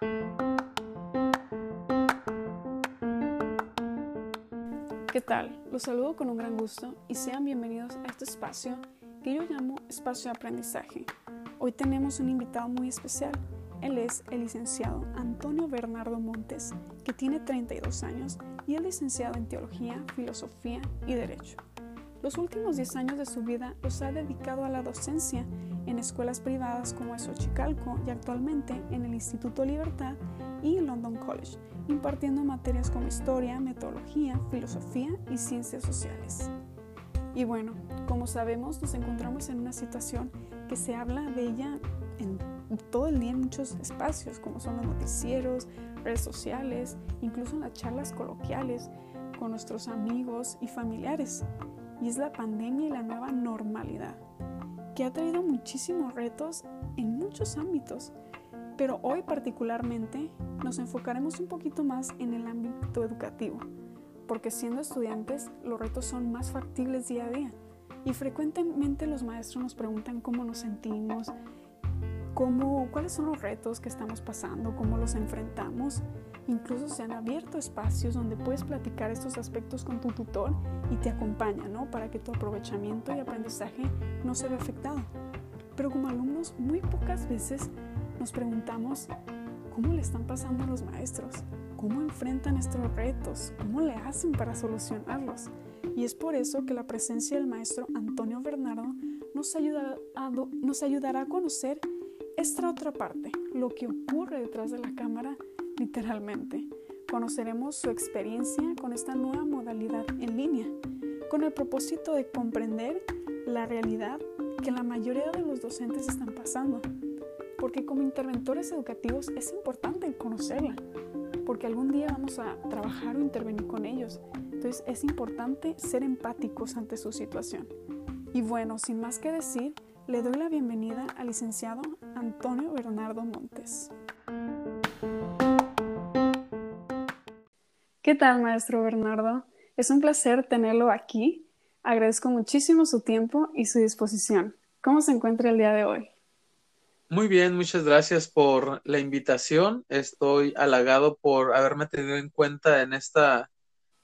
¿Qué tal? Los saludo con un gran gusto y sean bienvenidos a este espacio que yo llamo Espacio de Aprendizaje. Hoy tenemos un invitado muy especial. Él es el licenciado Antonio Bernardo Montes, que tiene 32 años y es licenciado en Teología, Filosofía y Derecho. Los últimos 10 años de su vida los ha dedicado a la docencia en escuelas privadas como es Ochicalco y actualmente en el Instituto Libertad y London College, impartiendo materias como historia, metodología, filosofía y ciencias sociales. Y bueno, como sabemos, nos encontramos en una situación que se habla de ella en todo el día en muchos espacios, como son los noticieros, redes sociales, incluso en las charlas coloquiales con nuestros amigos y familiares. Y es la pandemia y la nueva normalidad, que ha traído muchísimos retos en muchos ámbitos, pero hoy particularmente nos enfocaremos un poquito más en el ámbito educativo, porque siendo estudiantes los retos son más factibles día a día y frecuentemente los maestros nos preguntan cómo nos sentimos, cómo, cuáles son los retos que estamos pasando, cómo los enfrentamos. Incluso se han abierto espacios donde puedes platicar estos aspectos con tu tutor y te acompaña, ¿no? Para que tu aprovechamiento y aprendizaje no se vea afectado. Pero como alumnos, muy pocas veces nos preguntamos cómo le están pasando a los maestros, cómo enfrentan estos retos, cómo le hacen para solucionarlos. Y es por eso que la presencia del maestro Antonio Bernardo nos, ayudará a conocer esta otra parte, lo que ocurre detrás de la cámara literalmente. Conoceremos su experiencia con esta nueva modalidad en línea, con el propósito de comprender la realidad que la mayoría de los docentes están pasando porque como interventores educativos es importante conocerla, porque algún día vamos a trabajar o intervenir con ellos. Entonces es importante ser empáticos ante su situación. Y bueno, sin más que decir, le doy la bienvenida al licenciado Antonio Bernardo Montes. ¿Qué tal, maestro Bernardo? Es un placer tenerlo aquí. Agradezco muchísimo su tiempo y su disposición. ¿Cómo se encuentra el día de hoy? Muy bien, muchas gracias por la invitación. Estoy halagado por haberme tenido en cuenta en esta,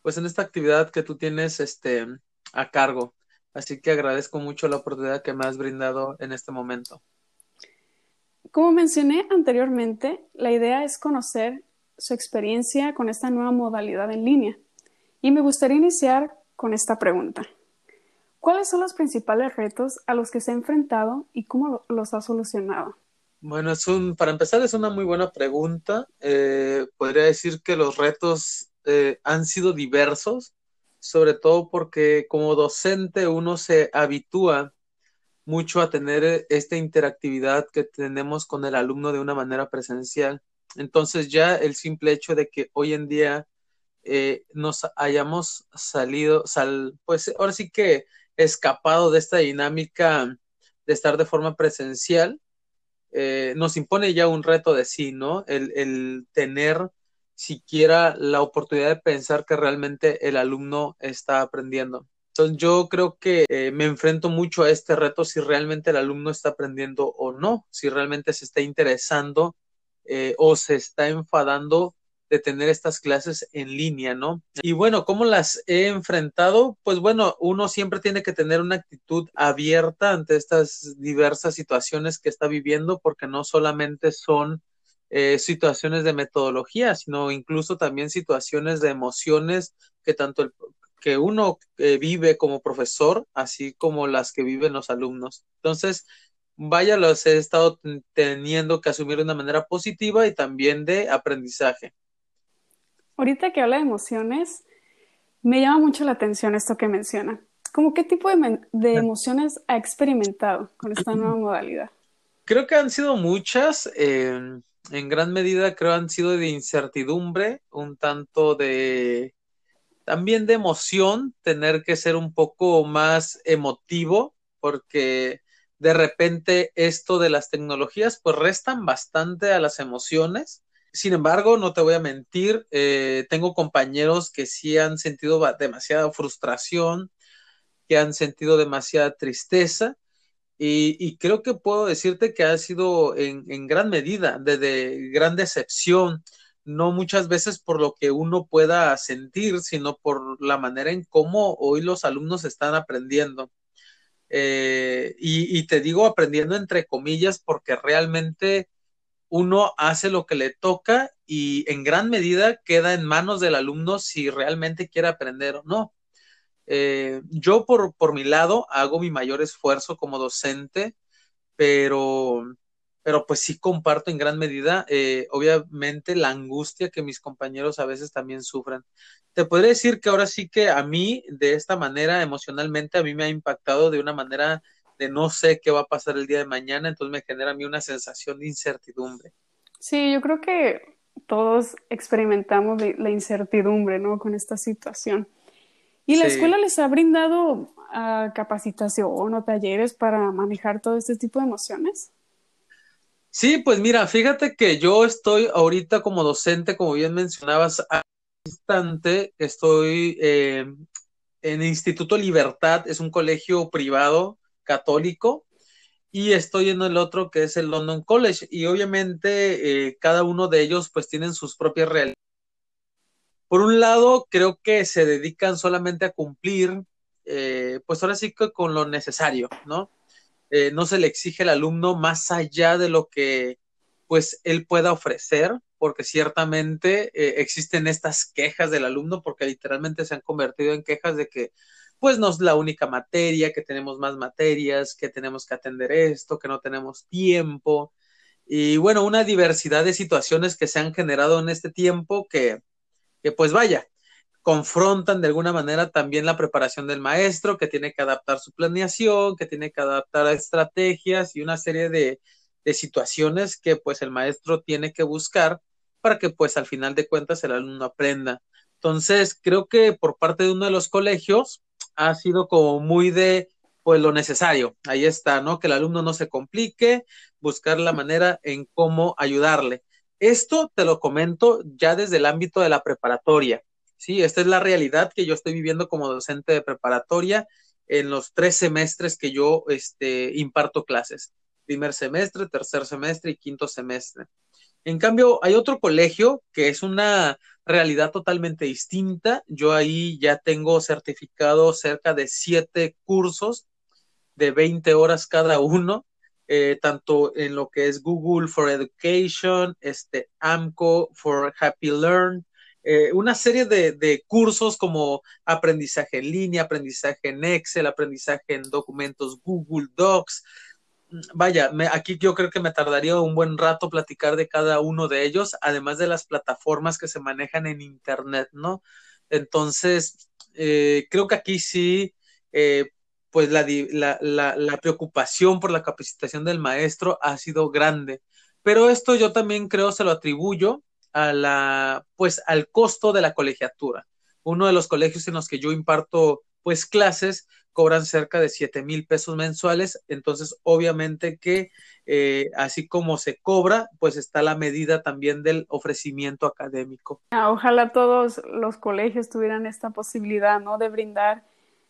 pues en esta actividad que tú tienes este, a cargo. Así que agradezco mucho la oportunidad que me has brindado en este momento. Como mencioné anteriormente, la idea es conocer su experiencia con esta nueva modalidad en línea. Y me gustaría iniciar con esta pregunta. ¿Cuáles son los principales retos a los que se ha enfrentado y cómo los ha solucionado? Bueno, es un, para empezar es una muy buena pregunta. Eh, podría decir que los retos eh, han sido diversos, sobre todo porque como docente uno se habitúa mucho a tener esta interactividad que tenemos con el alumno de una manera presencial. Entonces ya el simple hecho de que hoy en día eh, nos hayamos salido, sal, pues ahora sí que escapado de esta dinámica de estar de forma presencial, eh, nos impone ya un reto de sí, ¿no? El, tener siquiera la oportunidad de pensar que realmente el alumno está aprendiendo. Entonces yo creo que eh, me enfrento mucho a este reto si realmente el alumno está aprendiendo o no, si realmente se está interesando eh, o se está enfadando de tener estas clases en línea, ¿no? Y bueno, ¿cómo las he enfrentado? Pues bueno, uno siempre tiene que tener una actitud abierta ante estas diversas situaciones que está viviendo, porque no solamente son eh, situaciones de metodología, sino incluso también situaciones de emociones que tanto el, que uno eh, vive como profesor, así como las que viven los alumnos. Entonces, vaya, los he estado teniendo que asumir de una manera positiva y también de aprendizaje. Ahorita que habla de emociones, me llama mucho la atención esto que menciona. ¿Cómo qué tipo de, emociones ha experimentado con esta nueva modalidad? Creo que han sido muchas. en gran medida creo han sido de incertidumbre, un tanto de también de emoción, tener que ser un poco más emotivo, porque de repente esto de las tecnologías pues restan bastante a las emociones sin embargo, no te voy a mentir, eh, tengo compañeros que sí han sentido demasiada frustración, que han sentido demasiada tristeza Y, creo que puedo decirte que ha sido en, gran medida, de, gran decepción, no muchas veces por lo que uno pueda sentir, sino por la manera en cómo hoy los alumnos están aprendiendo. Eh, y, te digo aprendiendo entre comillas porque realmente uno hace lo que le toca y en gran medida queda en manos del alumno si realmente quiere aprender o no. Eh, yo por, por mi lado hago mi mayor esfuerzo como docente, pero, pero pues sí comparto en gran medida, eh, obviamente, la angustia que mis compañeros a veces también sufren. Te podría decir que ahora sí que a mí, de esta manera, emocionalmente, a mí me ha impactado de una manera de no sé qué va a pasar el día de mañana, entonces me genera a mí una sensación de incertidumbre. Sí, yo creo que todos experimentamos la incertidumbre, ¿no? Con esta situación. ¿Y la escuela les ha brindado uh, capacitación o talleres para manejar todo este tipo de emociones? Sí, pues mira, fíjate que yo estoy ahorita como docente, como bien mencionabas, al instante estoy eh, en Instituto Libertad, es un colegio privado católico, y estoy en el otro que es el London College, y obviamente eh, cada uno de ellos pues tienen sus propias realidades por un lado, creo que se dedican solamente a cumplir, eh, pues ahora sí que con lo necesario, ¿no? Eh, no se le exige al alumno más allá de lo que pues él pueda ofrecer, porque ciertamente eh, existen estas quejas del alumno, porque literalmente se han convertido en quejas de que pues no es la única materia, que tenemos más materias, que tenemos que atender esto, que no tenemos tiempo. Y bueno, una diversidad de situaciones que se han generado en este tiempo que, que pues vaya, confrontan de alguna manera también la preparación del maestro, que tiene que adaptar su planeación, que tiene que adaptar estrategias y una serie de, de situaciones que pues el maestro tiene que buscar para que pues al final de cuentas el alumno aprenda. Entonces, creo que por parte de uno de los colegios ha sido como muy de pues lo necesario. Ahí está, ¿no? Que el alumno no se complique, buscar la manera en cómo ayudarle. Esto te lo comento ya desde el ámbito de la preparatoria. Sí, esta es la realidad que yo estoy viviendo como docente de preparatoria en los tres semestres que yo este, imparto clases. Primer semestre, tercer semestre y quinto semestre. En cambio, hay otro colegio que es una realidad totalmente distinta. Yo ahí ya tengo certificado cerca de siete cursos de 20 horas cada uno eh, tanto en lo que es Google for Education, este, AMCO for Happy Learn, eh, una serie de, cursos como aprendizaje en línea, aprendizaje en Excel, aprendizaje en documentos Google Docs. Vaya, aquí yo creo que me tardaría un buen rato platicar de cada uno de ellos, además de las plataformas que se manejan en Internet, ¿no? Entonces, eh, creo que aquí sí pues la, la, la, preocupación por la capacitación del maestro ha sido grande. Pero esto yo también creo se lo atribuyo a la, pues al costo de la colegiatura. Uno de los colegios en los que yo imparto pues clases cobran cerca de 7 mil pesos mensuales, entonces obviamente que eh, así como se cobra, pues está la medida también del ofrecimiento académico. Ah, ojalá todos los colegios tuvieran esta posibilidad, ¿no? De brindar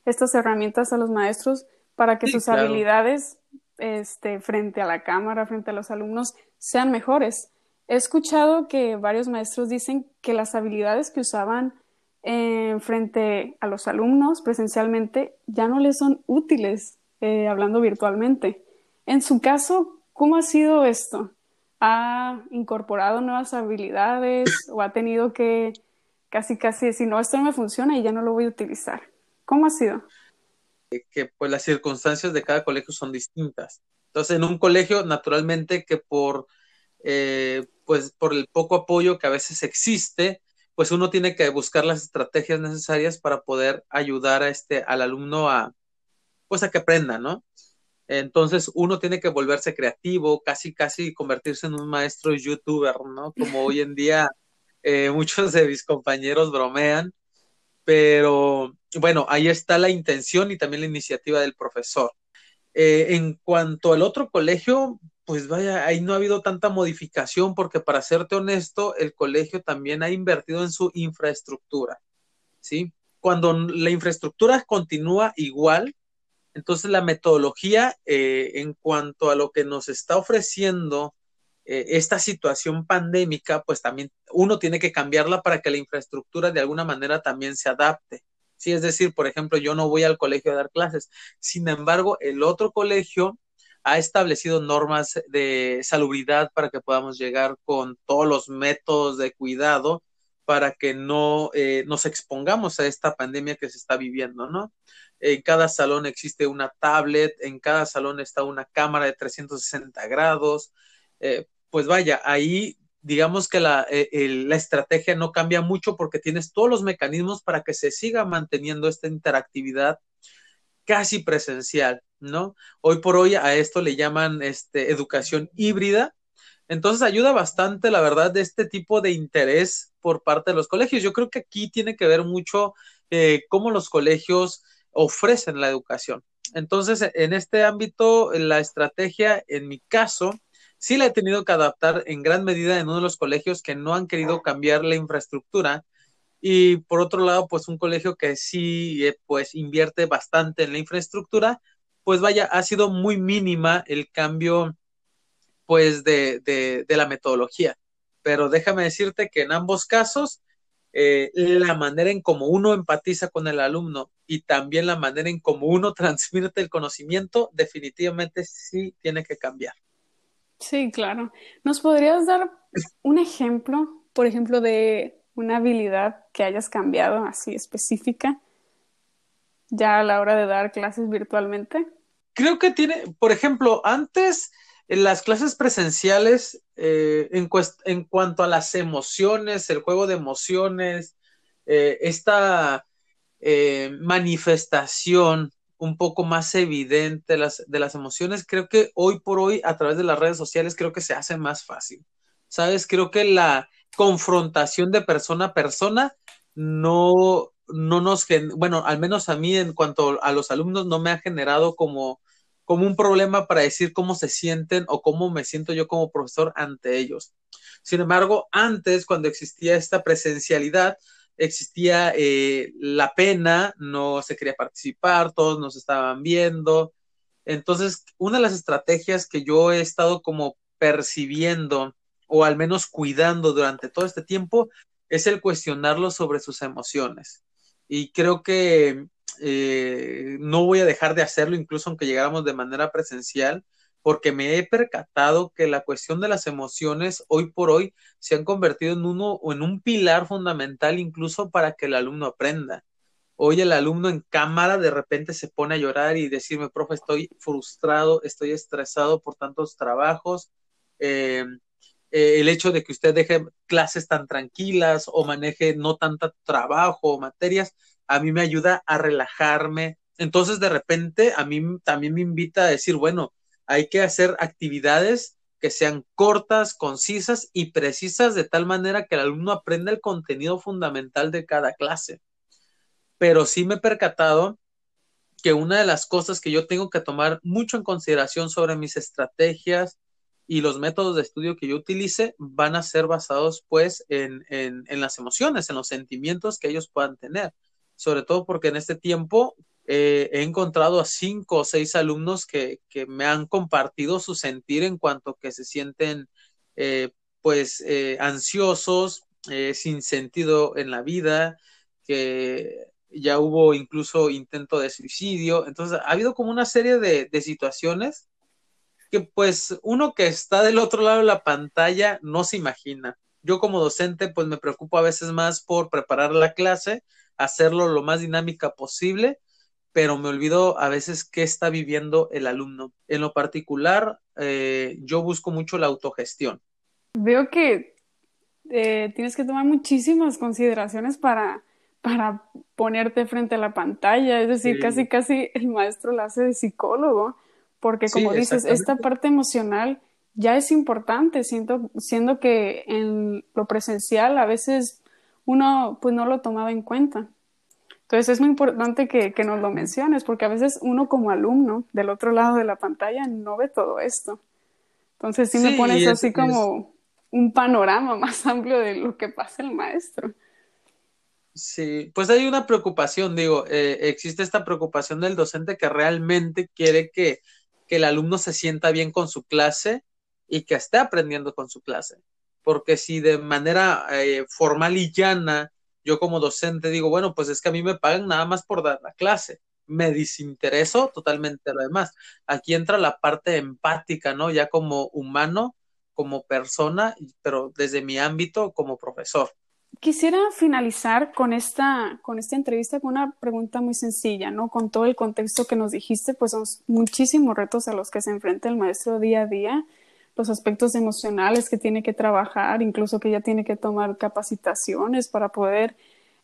estas herramientas a los maestros para que sus habilidades este, frente a la cámara, frente a los alumnos, sean mejores. He escuchado que varios maestros dicen que las habilidades que usaban eh, frente a los alumnos presencialmente ya no les son útiles eh, hablando virtualmente. En su caso, ¿cómo ha sido esto? ¿Ha incorporado nuevas habilidades o ha tenido que casi casi decir, no, esto no me funciona y ya no lo voy a utilizar? ¿Cómo ha sido? Que pues las circunstancias de cada colegio son distintas. Entonces, en un colegio, naturalmente que por, eh, pues, por el poco apoyo que a veces existe, pues uno tiene que buscar las estrategias necesarias para poder ayudar a este, al alumno a, pues, a que aprenda, ¿no? Entonces uno tiene que volverse creativo, casi, casi convertirse en un maestro youtuber, ¿no? Como hoy en día eh, muchos de mis compañeros bromean, pero bueno, ahí está la intención y también la iniciativa del profesor. Eh, en cuanto al otro colegio, pues vaya, ahí no ha habido tanta modificación porque para serte honesto, el colegio también ha invertido en su infraestructura, ¿sí? Cuando la infraestructura continúa igual, Entonces, la metodología eh, en cuanto a lo que nos está ofreciendo eh, esta situación pandémica, pues también uno tiene que cambiarla para que la infraestructura de alguna manera también se adapte. Sí, es decir, por ejemplo, yo no voy al colegio a dar clases. Sin embargo, el otro colegio ha establecido normas de salubridad para que podamos llegar con todos los métodos de cuidado para que no eh, nos expongamos a esta pandemia que se está viviendo, ¿no? En cada salón existe una tablet, en cada salón está una cámara de 360 grados. Eh, pues vaya, ahí digamos que eh, la, estrategia no cambia mucho porque tienes todos los mecanismos para que se siga manteniendo esta interactividad casi presencial, ¿no? Hoy por hoy a esto le llaman este, educación híbrida. Entonces ayuda bastante, la verdad, de este tipo de interés por parte de los colegios. Yo creo que aquí tiene que ver mucho eh, cómo los colegios ofrecen la educación. Entonces, en este ámbito, la estrategia, en mi caso, sí la he tenido que adaptar en gran medida en uno de los colegios que no han querido cambiar la infraestructura y por otro lado, pues un colegio que sí, eh, pues invierte bastante en la infraestructura, pues vaya, ha sido muy mínima el cambio, pues, de, de, la metodología. Pero déjame decirte que en ambos casos, eh, la manera en cómo uno empatiza con el alumno y también la manera en cómo uno transmite el conocimiento, definitivamente sí tiene que cambiar. Sí, claro. ¿Nos podrías dar un ejemplo, por ejemplo, de una habilidad que hayas cambiado así específica ya a la hora de dar clases virtualmente? Creo que tiene, por ejemplo, antes en las clases presenciales, eh, en, cuanto a las emociones, el juego de emociones, eh, esta eh, manifestación un poco más evidente de las, de las emociones, creo que hoy por hoy a través de las redes sociales creo que se hace más fácil. ¿Sabes? Creo que la confrontación de persona a persona no, no nos, bueno, al menos a mí en cuanto a los alumnos no me ha generado como, como un problema para decir cómo se sienten o cómo me siento yo como profesor ante ellos. Sin embargo, antes, cuando existía esta presencialidad, existía eh, la pena, no se quería participar, todos nos estaban viendo. Entonces, una de las estrategias que yo he estado como percibiendo o al menos cuidando durante todo este tiempo es el cuestionarlo sobre sus emociones. Y creo que eh, no voy a dejar de hacerlo, incluso aunque llegáramos de manera presencial, porque me he percatado que la cuestión de las emociones hoy por hoy se han convertido en uno o en un pilar fundamental incluso para que el alumno aprenda. Hoy el alumno en cámara de repente se pone a llorar y decirme, profe, estoy frustrado, estoy estresado por tantos trabajos. Eh, eh, el hecho de que usted deje clases tan tranquilas o maneje no tanto trabajo o materias, a mí me ayuda a relajarme. Entonces, de repente, a mí también me invita a decir, bueno, hay que hacer actividades que sean cortas, concisas y precisas de tal manera que el alumno aprenda el contenido fundamental de cada clase. Pero sí me he percatado que una de las cosas que yo tengo que tomar mucho en consideración sobre mis estrategias y los métodos de estudio que yo utilice van a ser basados pues en, en, en las emociones, en los sentimientos que ellos puedan tener. Sobre todo porque en este tiempo eh, he encontrado a cinco o seis alumnos que, me han compartido su sentir en cuanto que se sienten eh, pues eh, ansiosos, sin sentido en la vida, que ya hubo incluso intento de suicidio. Entonces, ha habido como una serie de, de situaciones que pues uno que está del otro lado de la pantalla no se imagina. Yo como docente pues me preocupo a veces más por preparar la clase, hacerlo lo más dinámica posible pero me olvido a veces qué está viviendo el alumno. En lo particular, eh, yo busco mucho la autogestión. Veo que eh, tienes que tomar muchísimas consideraciones para, para ponerte frente a la pantalla, es decir, casi casi el maestro la hace de psicólogo, porque como dices, esta parte emocional ya es importante, siento, siendo que en lo presencial a veces uno pues no lo tomaba en cuenta. Entonces es muy importante que, nos lo menciones, porque a veces uno como alumno del otro lado de la pantalla no ve todo esto. Entonces sí, me pones así como un panorama más amplio de lo que pasa el maestro. Sí, pues hay una preocupación, digo, eh, existe esta preocupación del docente que realmente quiere que, que el alumno se sienta bien con su clase y que esté aprendiendo con su clase. Porque si de manera eh, formal y llana yo como docente digo, bueno, pues es que a mí me pagan nada más por dar la clase, me desintereso totalmente lo demás. Aquí entra la parte empática, ¿no? Ya como humano, como persona, pero desde mi ámbito como profesor. Quisiera finalizar con esta, con esta entrevista con una pregunta muy sencilla, ¿no? Con todo el contexto que nos dijiste, pues son muchísimos retos a los que se enfrenta el maestro día a día, los aspectos emocionales que tiene que trabajar, incluso que ya tiene que tomar capacitaciones para poder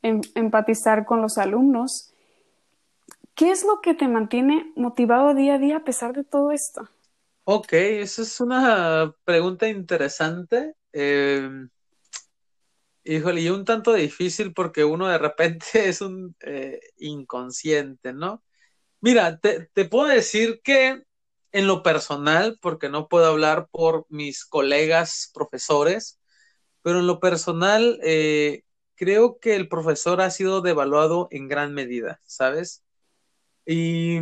em, empatizar con los alumnos. ¿Qué es lo que te mantiene motivado día a día a pesar de todo esto? Ok, esa es una pregunta interesante. Eh, híjole, y un tanto difícil porque uno de repente es un eh, inconsciente, ¿no? Mira, te, puedo decir que en lo personal, porque no puedo hablar por mis colegas profesores, pero en lo personal, eh, creo que el profesor ha sido devaluado en gran medida, ¿sabes? Y,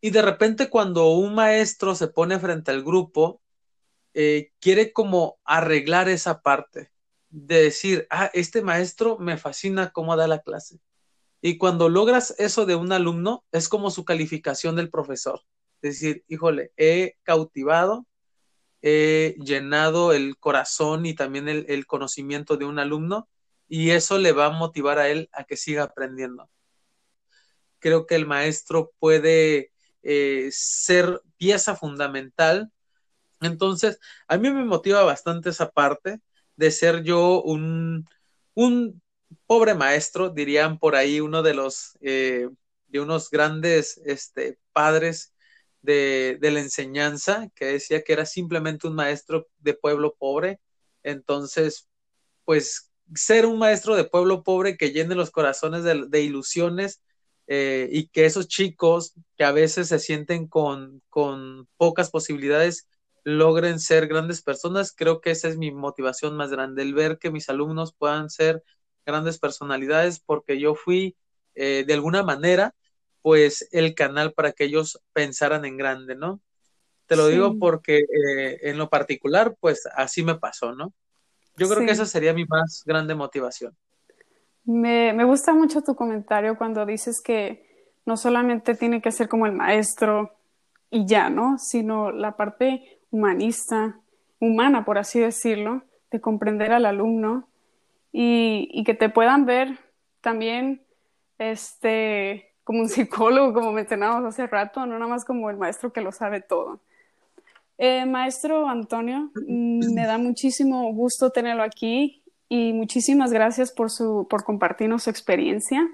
de repente cuando un maestro se pone frente al grupo, eh, quiere como arreglar esa parte de decir, ah, este maestro me fascina cómo da la clase. Y cuando logras eso de un alumno, es como su calificación del profesor. Decir, híjole, he cautivado, he llenado el corazón y también el, conocimiento de un alumno y eso le va a motivar a él a que siga aprendiendo. Creo que el maestro puede eh, ser pieza fundamental. Entonces, a mí me motiva bastante esa parte de ser yo un, un pobre maestro, dirían por ahí uno de los, eh, de unos grandes este, padres de, de, la enseñanza, que decía que era simplemente un maestro de pueblo pobre. Entonces, pues ser un maestro de pueblo pobre que llene los corazones de, ilusiones eh, y que esos chicos que a veces se sienten con, con pocas posibilidades logren ser grandes personas, creo que esa es mi motivación más grande, el ver que mis alumnos puedan ser grandes personalidades, porque yo fui eh, de alguna manera pues el canal para que ellos pensaran en grande, ¿no? Te lo sí. digo porque eh, en lo particular, pues así me pasó, ¿no? Yo creo sí. que esa sería mi más grande motivación. Me, me, gusta mucho tu comentario cuando dices que no solamente tiene que ser como el maestro y ya, ¿no? Sino la parte humanista, humana, por así decirlo, de comprender al alumno y, y que te puedan ver también este, como un psicólogo, como mencionábamos hace rato, no nada más como el maestro que lo sabe todo. Eh, maestro Antonio, mm, me da muchísimo gusto tenerlo aquí y muchísimas gracias por, su, por compartirnos su experiencia.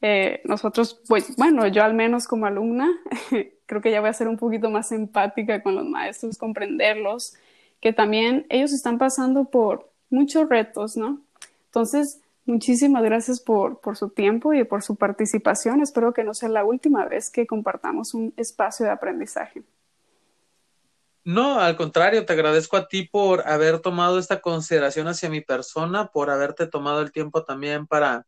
Eh, nosotros, pues, bueno, yo al menos como alumna, creo que ya voy a ser un poquito más empática con los maestros, comprenderlos, que también ellos están pasando por muchos retos, ¿no? Entonces, Muchísimas gracias por, por, su tiempo y por su participación. Espero que no sea la última vez que compartamos un espacio de aprendizaje. No, al contrario, te agradezco a ti por haber tomado esta consideración hacia mi persona, por haberte tomado el tiempo también para,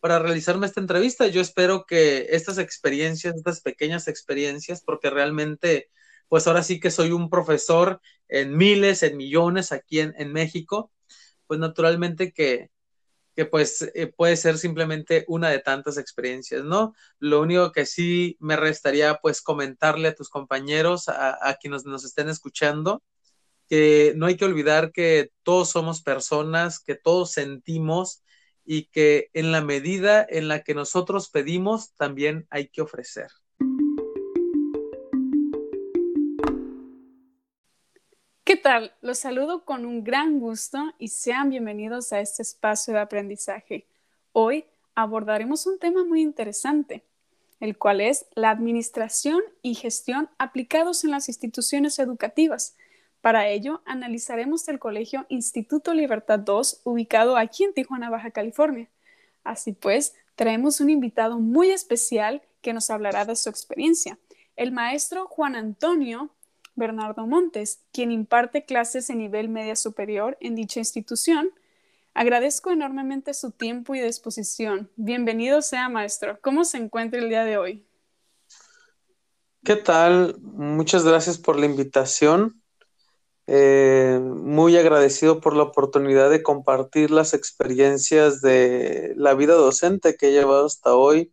para realizarme esta entrevista. Yo espero que estas experiencias, estas pequeñas experiencias, porque realmente, pues ahora sí que soy un profesor en miles, en millones aquí en, en México, pues naturalmente que, que pues eh, puede ser simplemente una de tantas experiencias, ¿no? Lo único que sí me restaría pues comentarle a tus compañeros, a, a quienes nos estén escuchando, que no hay que olvidar que todos somos personas, que todos sentimos y que en la medida en la que nosotros pedimos, también hay que ofrecer. ¿Qué tal? Los saludo con un gran gusto y sean bienvenidos a este espacio de aprendizaje. Hoy abordaremos un tema muy interesante, el cual es la administración y gestión aplicados en las instituciones educativas. Para ello, analizaremos el Colegio Instituto Libertad II, ubicado aquí en Tijuana, Baja California. Así pues, traemos un invitado muy especial que nos hablará de su experiencia, el maestro Juan Antonio Bernardo Montes, quien imparte clases en nivel media superior en dicha institución. Agradezco enormemente su tiempo y disposición. Bienvenido sea, maestro. ¿Cómo se encuentra el día de hoy? ¿Qué tal? Muchas gracias por la invitación. Eh, muy agradecido por la oportunidad de compartir las experiencias de la vida docente que he llevado hasta hoy.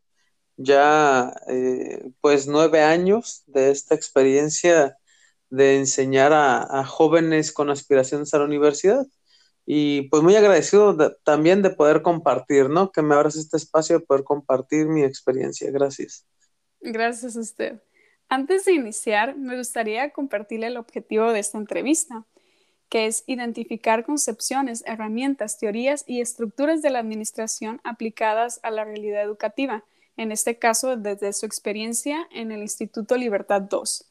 Ya eh, pues nueve años de esta experiencia de enseñar a, jóvenes con aspiraciones a la universidad. Y pues muy agradecido también de poder compartir, ¿no? Que me abras este espacio de poder compartir mi experiencia. Gracias. Gracias a usted. Antes de iniciar, me gustaría compartirle el objetivo de esta entrevista, que es identificar concepciones, herramientas, teorías y estructuras de la administración aplicadas a la realidad educativa, en este caso desde su experiencia en el Instituto Libertad 2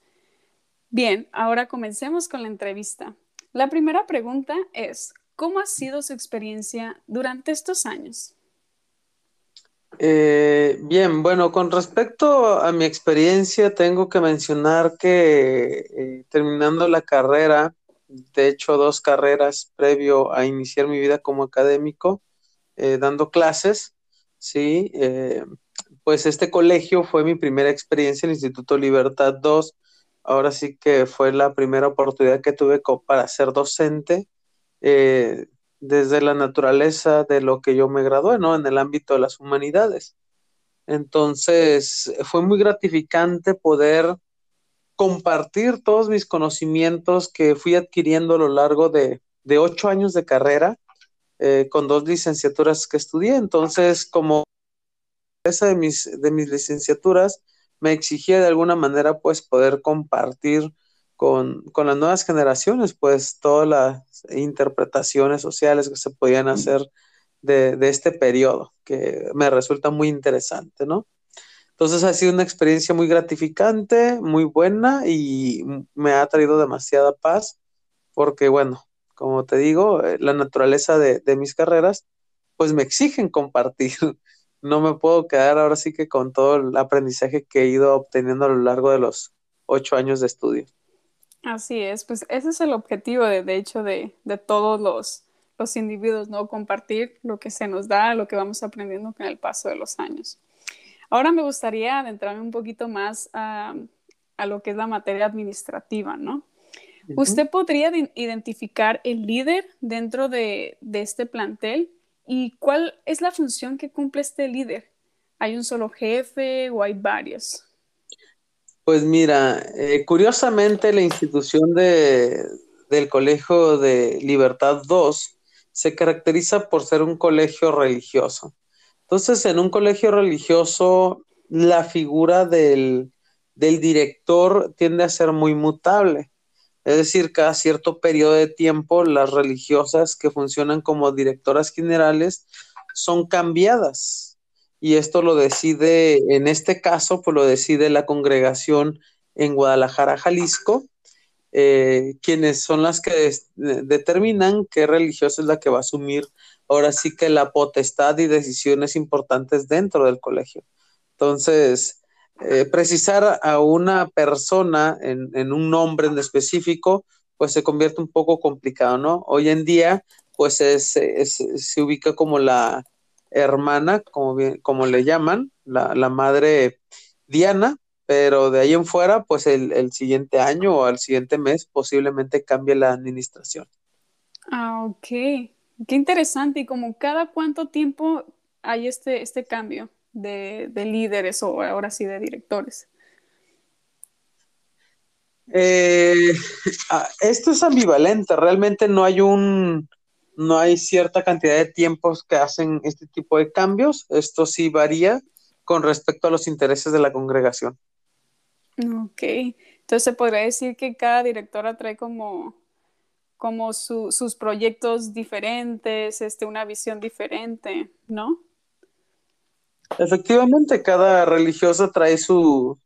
Bien, ahora comencemos con la entrevista. La primera pregunta es, ¿cómo ha sido su experiencia durante estos años? Eh, bien, bueno, con respecto a mi experiencia, tengo que mencionar que eh, terminando la carrera, de hecho dos carreras previo a iniciar mi vida como académico, eh, dando clases, sí, pues este colegio fue mi primera experiencia, el Instituto Libertad 2, ahora sí que fue la primera oportunidad que tuve para ser docente eh, desde la naturaleza de lo que yo me gradué, ¿no? En el ámbito de las humanidades. Entonces, fue muy gratificante poder compartir todos mis conocimientos que fui adquiriendo a lo largo de, ocho años de carrera, eh, con dos licenciaturas que estudié. Entonces, como esa de mis, de mis licenciaturas, me exigía de alguna manera pues poder compartir con, las nuevas generaciones pues todas las interpretaciones sociales que se podían hacer de, este periodo, que me resulta muy interesante, ¿no? Entonces ha sido una experiencia muy gratificante, muy buena y me ha traído demasiada paz porque, bueno, como te digo, eh, la naturaleza de, de mis carreras, pues me exigen compartir no me puedo quedar ahora sí que con todo el aprendizaje que he ido obteniendo a lo largo de los ocho años de estudio. Así es, pues ese es el objetivo de, de hecho de, todos los, los, individuos, ¿no? Compartir lo que se nos da, lo que vamos aprendiendo con el paso de los años. Ahora me gustaría adentrarme un poquito más a, lo que es la materia administrativa, ¿no? ¿Usted podría identificar el líder dentro de, de este plantel ¿Y cuál es la función que cumple este líder? ¿Hay un solo jefe o hay varios? Pues mira, eh, curiosamente la institución de, del Colegio de Libertad 2 se caracteriza por ser un colegio religioso. Entonces, en un colegio religioso, la figura del, del director tiende a ser muy mutable. Es decir, cada cierto periodo de tiempo las religiosas que funcionan como directoras generales son cambiadas. Y esto lo decide, en este caso, pues lo decide la congregación en Guadalajara, Jalisco, eh, quienes son las que determinan qué religiosa es la que va a asumir ahora sí que la potestad y decisiones importantes dentro del colegio. Entonces, eh, precisar a una persona en, un nombre en específico, pues se convierte un poco complicado, ¿no? Hoy en día, pues se ubica como la hermana, como, como le llaman, la, madre Diana, pero de ahí en fuera, pues el, el, siguiente año o al siguiente mes posiblemente cambie la administración. Ah, ok. Qué interesante. ¿Y como cada cuánto tiempo hay este, este cambio? De, líderes o ahora sí de directores? Eh, ah, esto es ambivalente, realmente no hay un, no hay cierta cantidad de tiempos que hacen este tipo de cambios, esto sí varía con respecto a los intereses de la congregación. Ok, entonces se podría decir que cada directora trae como, como sus proyectos diferentes, este, una visión diferente, ¿no? Efectivamente, cada religiosa trae su,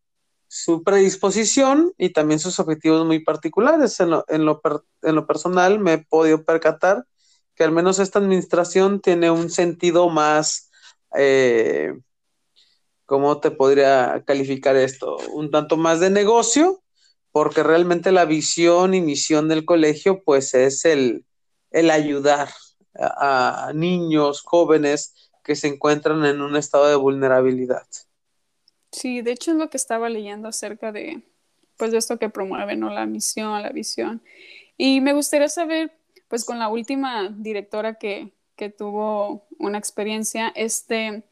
su predisposición y también sus objetivos muy particulares. En lo, en, lo personal me he podido percatar que al menos esta administración tiene un sentido más, eh, ¿cómo te podría calificar esto? Un tanto más de negocio, porque realmente la visión y misión del colegio pues es el, el ayudar, a, niños, jóvenes que se encuentran en un estado de vulnerabilidad. Sí, de hecho es lo que estaba leyendo acerca de, pues, de esto que promueve, ¿no? La misión, la visión. Y me gustaría saber, pues, con la última directora que, que tuvo una experiencia, este,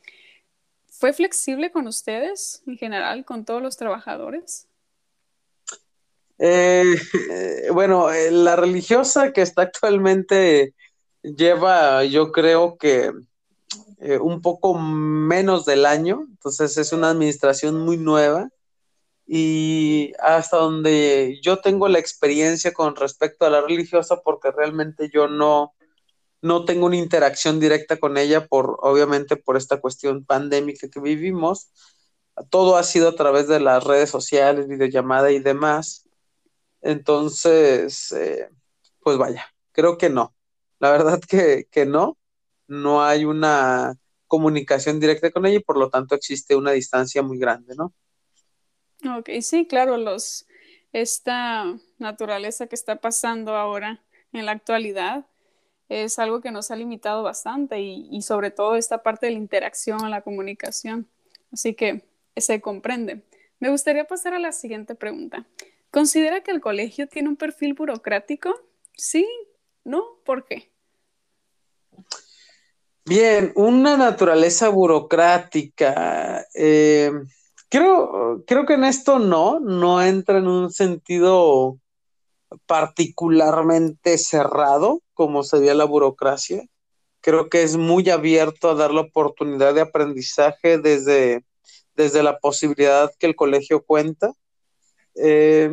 ¿fue flexible con ustedes en general, con todos los trabajadores? Eh, bueno, eh, la religiosa que está actualmente lleva, yo creo que eh, un poco menos del año, entonces es una administración muy nueva y hasta donde yo tengo la experiencia con respecto a la religiosa, porque realmente yo no, no tengo una interacción directa con ella por, obviamente, por esta cuestión pandémica que vivimos. Todo ha sido a través de las redes sociales, videollamada y demás. Entonces, eh, pues vaya, creo que no. La verdad que, que no. No hay una comunicación directa con ella y por lo tanto existe una distancia muy grande, ¿no? Ok, sí, claro, los, esta naturaleza que está pasando ahora en la actualidad es algo que nos ha limitado bastante y, y sobre todo esta parte de la interacción, la comunicación. Así que se comprende. Me gustaría pasar a la siguiente pregunta. ¿Considera que el colegio tiene un perfil burocrático? Sí, ¿no? ¿Por qué? Bien, una naturaleza burocrática. Eh, creo, creo que en esto no, no entra en un sentido particularmente cerrado como sería la burocracia. Creo que es muy abierto a dar la oportunidad de aprendizaje desde, desde la posibilidad que el colegio cuenta. Eh,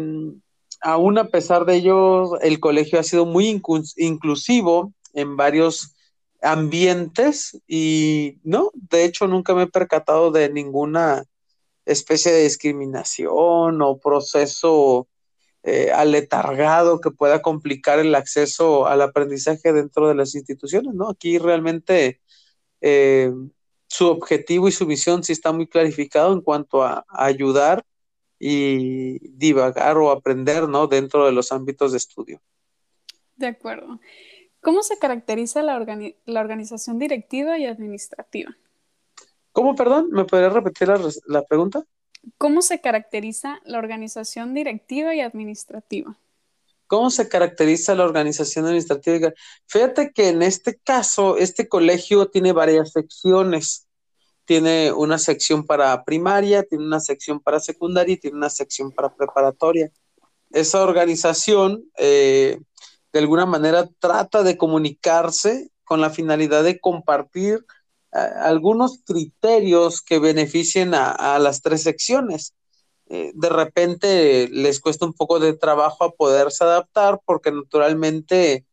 aún a pesar de ello, el colegio ha sido muy inclusivo en varios ambientes y no, de hecho nunca me he percatado de ninguna especie de discriminación o proceso eh, aletargado que pueda complicar el acceso al aprendizaje dentro de las instituciones, ¿no? Aquí realmente eh, su objetivo y su visión sí está muy clarificado en cuanto a ayudar y divagar o aprender, ¿no? Dentro de los ámbitos de estudio. De acuerdo. ¿Cómo se caracteriza la, la organización directiva y administrativa? ¿Cómo, perdón? ¿Me podrías repetir la, la pregunta? ¿Cómo se caracteriza la organización directiva y administrativa? ¿Cómo se caracteriza la organización administrativa? Fíjate que en este caso, este colegio tiene varias secciones tiene una sección para primaria, tiene una sección para secundaria y tiene una sección para preparatoria. Esa organización, eh, de alguna manera, trata de comunicarse con la finalidad de compartir eh, algunos criterios que beneficien a, las tres secciones. Eh, de repente les cuesta un poco de trabajo a poderse adaptar porque naturalmente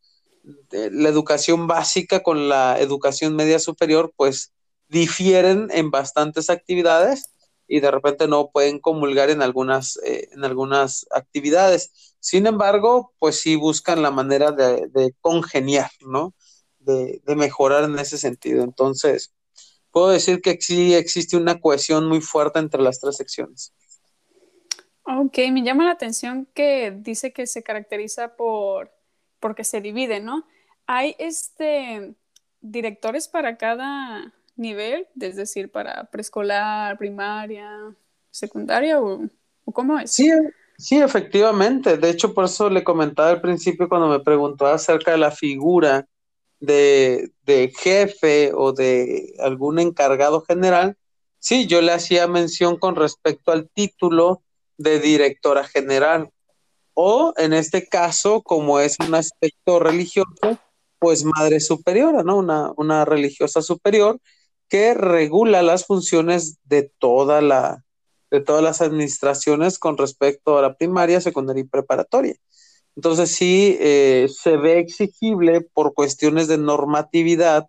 la educación básica con la educación media superior, pues difieren en bastantes actividades y de repente no pueden comulgar en algunas, eh, en algunas actividades. Sin embargo, pues sí buscan la manera de, congeniar, ¿no? De, mejorar en ese sentido. Entonces, puedo decir que sí existe una cohesión muy fuerte entre las tres secciones. Ok, me llama la atención que dice que se caracteriza por porque se divide, ¿no? Hay este directores para cada nivel, es decir, para preescolar, primaria, secundaria o, cómo es? Sí, sí, efectivamente. De hecho, por eso le comentaba al principio cuando me preguntó acerca de la figura de, de jefe o de algún encargado general. Sí, yo le hacía mención con respecto al título de directora general. O en este caso, como es un aspecto religioso, pues madre superiora, ¿no? Una, una religiosa superior que regula las funciones de toda la de todas las administraciones con respecto a la primaria, secundaria y preparatoria. Entonces sí eh, se ve exigible por cuestiones de normatividad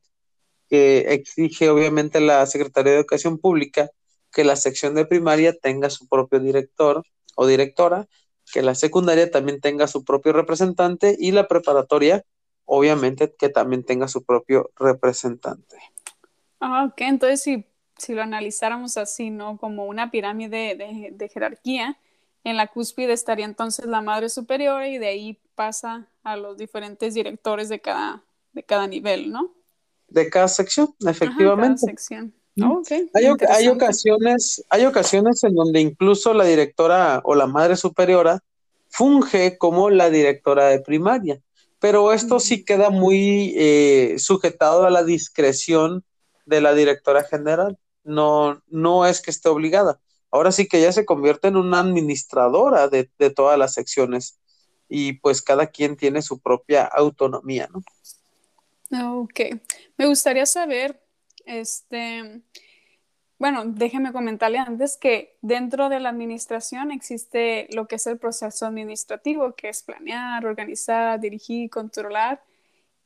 que exige obviamente la Secretaría de Educación Pública que la sección de primaria tenga su propio director o directora, que la secundaria también tenga su propio representante y la preparatoria obviamente que también tenga su propio representante. Ah, ok, entonces si, si lo analizáramos así, ¿no? Como una pirámide de, jerarquía, en la cúspide estaría entonces la madre superior y de ahí pasa a los diferentes directores de cada, de cada nivel, ¿no? De cada sección, efectivamente. cada sección. okay, hay, hay, ocasiones, hay ocasiones en donde incluso la directora o la madre superiora funge como la directora de primaria, pero esto sí queda muy eh, sujetado a la discreción de la directora general. No, no es que esté obligada. Ahora sí que ella se convierte en una administradora de, de todas las secciones y pues cada quien tiene su propia autonomía, ¿no? Ok, me gustaría saber, este, bueno, déjeme comentarle antes que dentro de la administración existe lo que es el proceso administrativo, que es planear, organizar, dirigir, controlar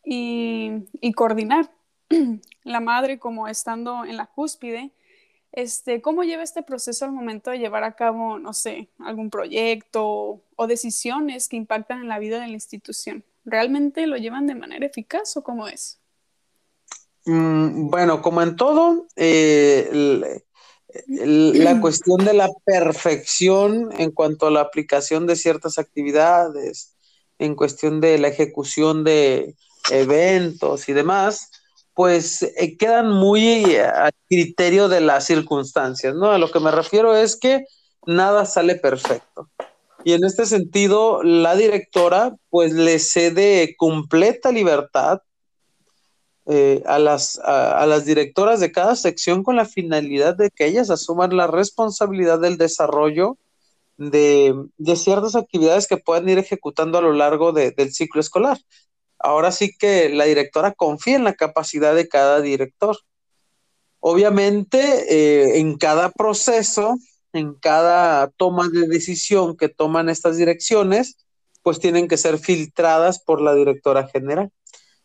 y, y coordinar. la madre, como estando en la cúspide, este, ¿cómo lleva este proceso al momento de llevar a cabo, no sé, algún proyecto o decisiones que impactan en la vida de la institución? ¿Realmente lo llevan de manera eficaz o cómo es? Mm, bueno, como en todo, eh, la cuestión de la perfección en cuanto a la aplicación de ciertas actividades, en cuestión de la ejecución de eventos y demás, pues eh, quedan muy a criterio de las circunstancias, ¿no? A lo que me refiero es que nada sale perfecto. Y en este sentido, la directora pues le cede completa libertad eh, a, las, a, las directoras de cada sección con la finalidad de que ellas asuman la responsabilidad del desarrollo de, ciertas actividades que puedan ir ejecutando a lo largo del ciclo escolar. Ahora sí que la directora confía en la capacidad de cada director. Obviamente, eh, en cada proceso en cada toma de decisión que toman estas direcciones, pues tienen que ser filtradas por la directora general.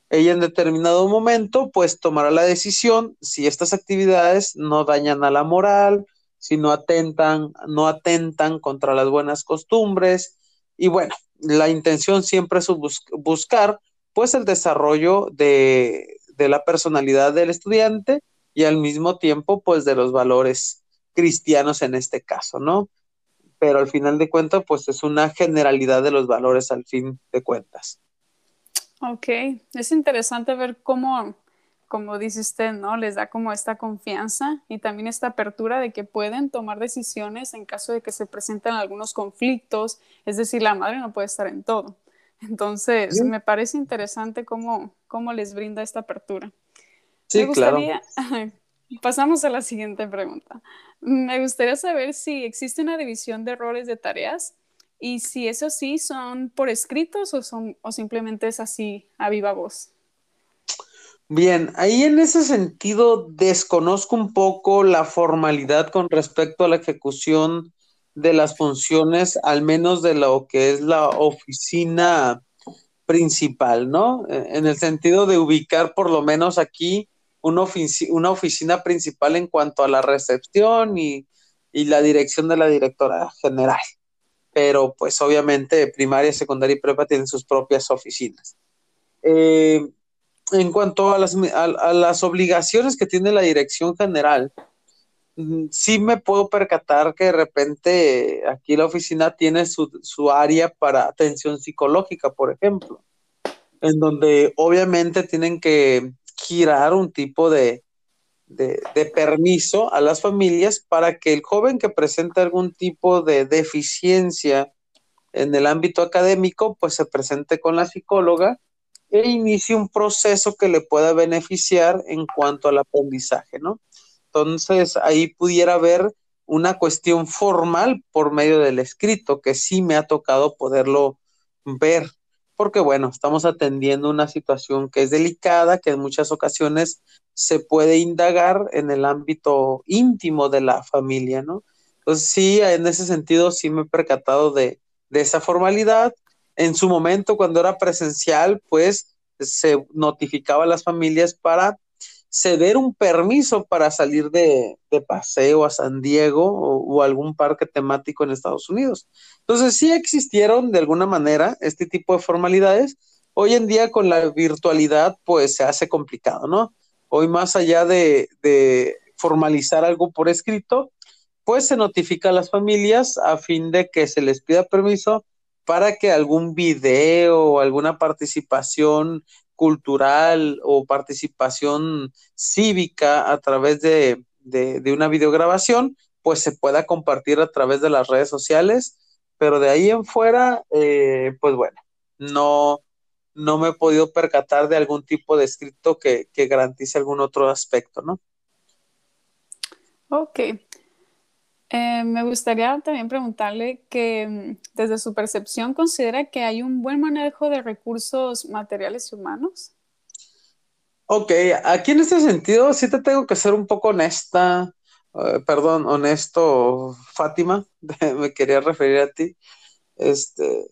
Ella en determinado momento, pues tomará la decisión si estas actividades no dañan a la moral, si no atentan, no atentan contra las buenas costumbres. Y bueno, la intención siempre es buscar pues el desarrollo de, de la personalidad del estudiante y al mismo tiempo pues de los valores cristianos en este caso, ¿no? Pero al final de cuentas, pues es una generalidad de los valores al fin de cuentas. Ok, es interesante ver cómo, como dice usted, ¿no? Les da como esta confianza y también esta apertura de que pueden tomar decisiones en caso de que se presenten algunos conflictos, es decir, la madre no puede estar en todo. Entonces, me parece interesante cómo, cómo les brinda esta apertura. Sí, me gustaría, claro. Pasamos a la siguiente pregunta. Me gustaría saber si existe una división de roles de tareas y si eso sí son por escritos o, son, o simplemente es así a viva voz. Bien, ahí en ese sentido desconozco un poco la formalidad con respecto a la ejecución de las funciones, al menos de lo que es la oficina principal, ¿no? En el sentido de ubicar por lo menos aquí una, una oficina principal en cuanto a la recepción y, la dirección de la directora general. Pero pues obviamente primaria, secundaria y prepa tienen sus propias oficinas. Eh, en cuanto a las, a, las, obligaciones que tiene la dirección general, sí me puedo percatar que de repente aquí la oficina tiene su, su área para atención psicológica, por ejemplo, en donde obviamente tienen que girar un tipo de, permiso a las familias para que el joven que presente algún tipo de deficiencia en el ámbito académico, pues se presente con la psicóloga e inicie un proceso que le pueda beneficiar en cuanto al aprendizaje, ¿no? Entonces, ahí pudiera haber una cuestión formal por medio del escrito, que sí me ha tocado poderlo ver porque bueno, estamos atendiendo una situación que es delicada, que en muchas ocasiones se puede indagar en el ámbito íntimo de la familia, ¿no? Entonces sí, en ese sentido sí me he percatado de, de esa formalidad. En su momento, cuando era presencial, pues se notificaba a las familias para ceder un permiso para salir de, paseo a San Diego o, algún parque temático en Estados Unidos. Entonces sí existieron de alguna manera este tipo de formalidades. Hoy en día con la virtualidad pues se hace complicado, ¿no? Hoy más allá de, de formalizar algo por escrito, pues se notifica a las familias a fin de que se les pida permiso para que algún video o alguna participación cultural o participación cívica a través de, una videograbación, pues se pueda compartir a través de las redes sociales, pero de ahí en fuera, eh, pues bueno, no, no me he podido percatar de algún tipo de escrito que, que garantice algún otro aspecto, ¿no? Ok. Eh, me gustaría también preguntarle que mm, desde su percepción considera que hay un buen manejo de recursos materiales y humanos. Ok, aquí en este sentido sí te tengo que ser un poco honesta, eh, perdón, honesto, Fátima, me quería referir a ti. Este,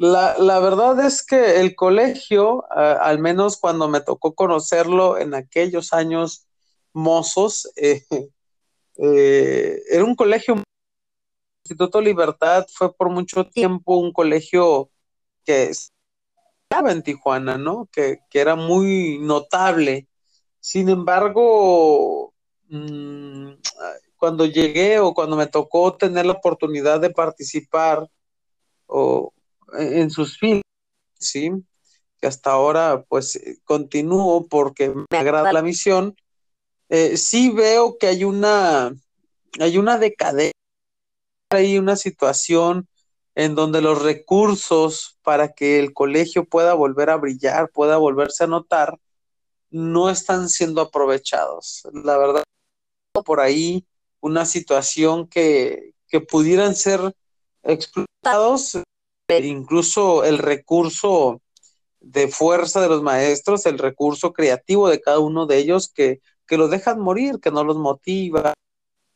la, la verdad es que el colegio, al menos cuando me tocó conocerlo en aquellos años mozos, eh, eh, era un colegio, Instituto Libertad fue por mucho tiempo un colegio que estaba en Tijuana, ¿no? Que, era muy notable. Sin embargo, mm, cuando llegué o cuando me tocó tener la oportunidad de participar o, en sus filas, ¿sí? Que hasta ahora pues continúo porque me agrada la misión, eh, sí veo que hay una, hay una decadencia, hay una situación en donde los recursos para que el colegio pueda volver a brillar, pueda volverse a notar, no están siendo aprovechados. La verdad, por ahí una situación que, que pudieran ser explotados, incluso el recurso de fuerza de los maestros, el recurso creativo de cada uno de ellos que que los dejan morir, que no los motiva,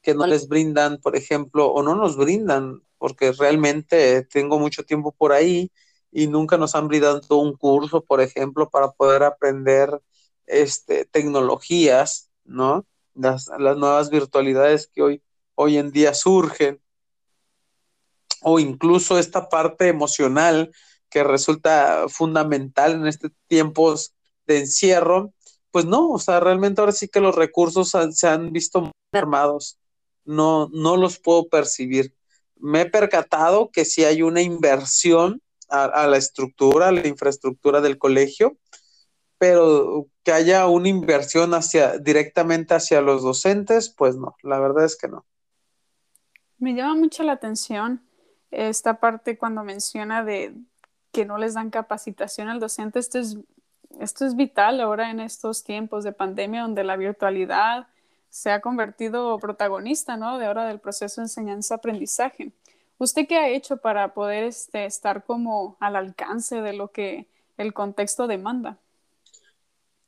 que no les brindan, por ejemplo, o no nos brindan, porque realmente tengo mucho tiempo por ahí y nunca nos han brindado un curso, por ejemplo, para poder aprender este, tecnologías, ¿no? Las, las nuevas virtualidades que hoy, hoy en día surgen, o incluso esta parte emocional que resulta fundamental en estos tiempos de encierro, pues no, o sea, realmente ahora sí que los recursos se han visto mermados, no, no los puedo percibir. Me he percatado que sí hay una inversión a, la estructura, a la infraestructura del colegio, pero que haya una inversión hacia directamente hacia los docentes, pues no, la verdad es que no. Me llama mucho la atención esta parte cuando menciona de que no les dan capacitación al docente. Esto es esto es vital ahora en estos tiempos de pandemia donde la virtualidad se ha convertido protagonista, ¿no? De ahora del proceso de enseñanza-aprendizaje. ¿Usted qué ha hecho para poder este, estar como al alcance de lo que el contexto demanda?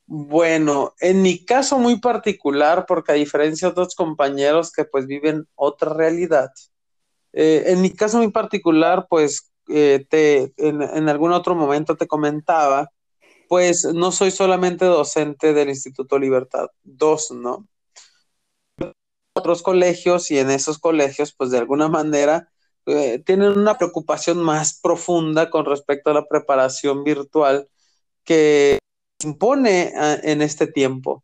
Bueno, en mi caso muy particular, porque a diferencia de otros compañeros que pues viven otra realidad, eh, en mi caso muy particular, pues eh, te, en, en, algún otro momento te comentaba pues no soy solamente docente del Instituto Libertad, dos, ¿no? Otros colegios y en esos colegios, pues de alguna manera, eh, tienen una preocupación más profunda con respecto a la preparación virtual que impone ah, en este tiempo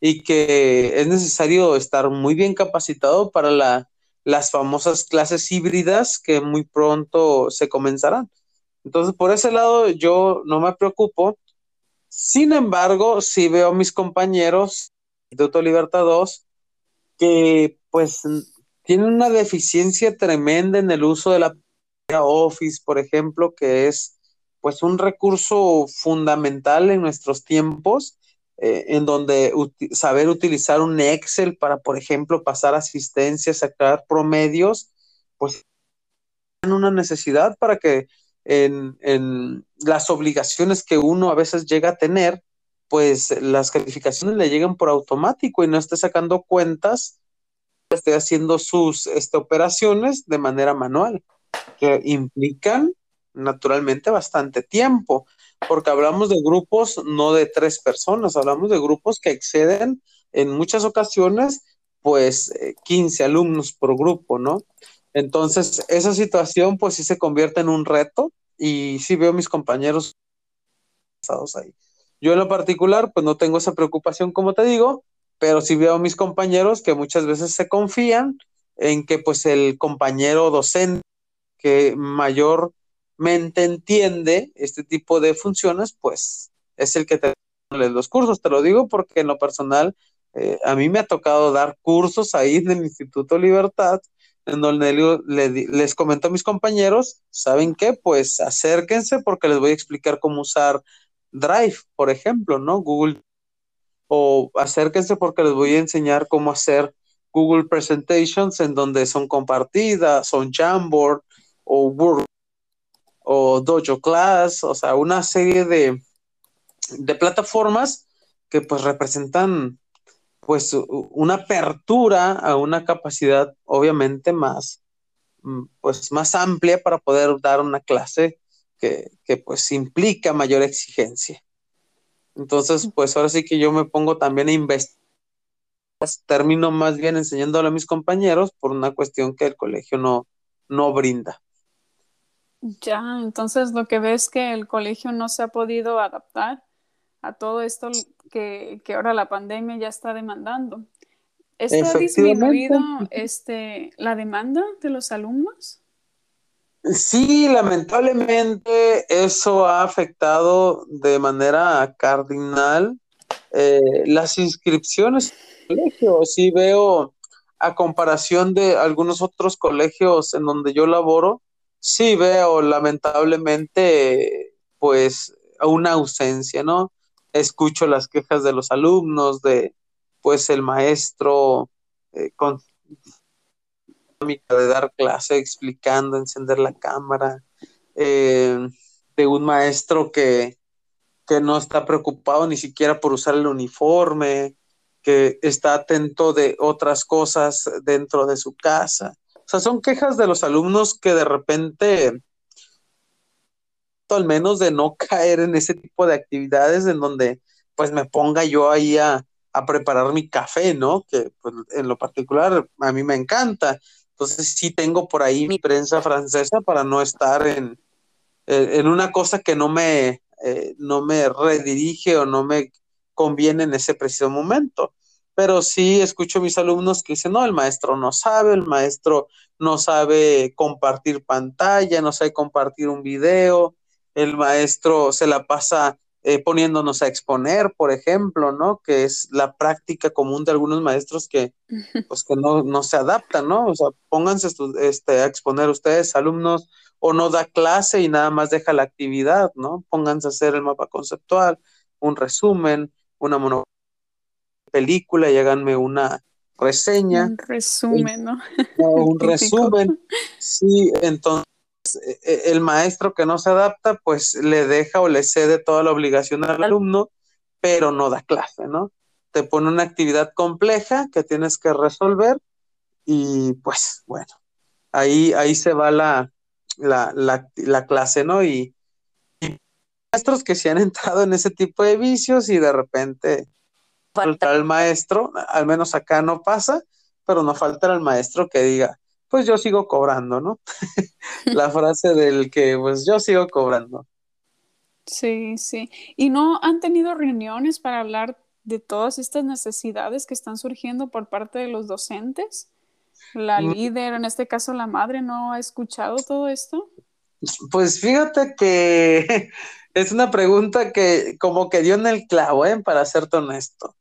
y que es necesario estar muy bien capacitado para la, las famosas clases híbridas que muy pronto se comenzarán. Entonces, por ese lado, yo no me preocupo sin embargo, sí veo a mis compañeros Instituto Libertad 2 que pues tienen una deficiencia tremenda en el uso de la Office, por ejemplo, que es pues un recurso fundamental en nuestros tiempos, eh, en donde saber utilizar un Excel para, por ejemplo, pasar asistencia, sacar promedios, pues una necesidad para que en, las obligaciones que uno a veces llega a tener, pues las calificaciones le llegan por automático y no esté sacando cuentas, esté haciendo sus este, operaciones de manera manual, que implican naturalmente bastante tiempo, porque hablamos de grupos no de tres personas, hablamos de grupos que exceden en muchas ocasiones pues 15 eh, alumnos por grupo, ¿no? Entonces, esa situación pues sí se convierte en un reto y sí veo a mis compañeros ahí. Yo en lo particular pues no tengo esa preocupación como te digo, pero sí veo a mis compañeros que muchas veces se confían en que pues el compañero docente que mayormente entiende este tipo de funciones, pues es el que te los cursos. Te lo digo porque en lo personal, eh, a mí me ha tocado dar cursos ahí en el Instituto Libertad, en donde les comento a mis compañeros, ¿saben qué? Pues acérquense porque les voy a explicar cómo usar Drive, por ejemplo, ¿no? Google. O acérquense porque les voy a enseñar cómo hacer Google Presentations en donde son compartidas, son Jamboard o Word o Dojo Class, o sea, una serie de, de plataformas que pues representan pues una apertura a una capacidad obviamente más mm, pues más amplia para poder dar una clase que, que pues implica mayor exigencia. Entonces, pues ahora sí que yo me pongo también a investigar, termino más bien enseñándole a mis compañeros por una cuestión que el colegio no, no brinda. Ya, entonces lo que ves es que el colegio no se ha podido adaptar a todo esto que, ahora la pandemia ya está demandando. ¿Esto ha disminuido este, la demanda de los alumnos? Sí, lamentablemente eso ha afectado de manera cardinal eh, las inscripciones en colegios. Sí veo a comparación de algunos otros colegios en donde yo laboro, sí veo lamentablemente pues una ausencia, ¿no? Escucho las quejas de los alumnos, de pues el maestro eh, con de dar clase explicando, encender la cámara, eh, de un maestro que, que no está preocupado ni siquiera por usar el uniforme, que está atento de otras cosas dentro de su casa. O sea, son quejas de los alumnos que de repente al menos de no caer en ese tipo de actividades en donde pues me ponga yo ahí a, preparar mi café, ¿no? Que pues, en lo particular a mí me encanta. Entonces sí tengo por ahí mi prensa francesa para no estar en, en una cosa que no me, eh, no me redirige o no me conviene en ese preciso momento. Pero sí escucho a mis alumnos que dicen, no, el maestro no sabe, el maestro no sabe compartir pantalla, no sabe compartir un video, el maestro se la pasa eh, poniéndonos a exponer, por ejemplo, ¿no? Que es la práctica común de algunos maestros que, pues, que no, se adaptan, ¿no? O sea, pónganse este, a exponer ustedes, alumnos, o no da clase y nada más deja la actividad, ¿no? Pónganse a hacer el mapa conceptual, un resumen, una mono película y háganme una reseña. Un resumen, ¿no? un resumen. Sí, entonces el maestro que no se adapta, pues le deja o le cede toda la obligación al alumno, pero no da clase, ¿no? Te pone una actividad compleja que tienes que resolver y pues bueno, ahí, ahí se va la, la, clase, ¿no? Y, y, maestros que se han entrado en ese tipo de vicios y de repente falta el maestro, al menos acá no pasa, pero no falta el maestro que diga, pues yo sigo cobrando, ¿no? la frase del que pues yo sigo cobrando. Sí, sí. ¿Y no han tenido reuniones para hablar de todas estas necesidades que están surgiendo por parte de los docentes? La mm. líder, en este caso la madre, ¿no ha escuchado todo esto? Pues fíjate que es una pregunta que como que dio en el clavo, ¿eh? para serte honesto.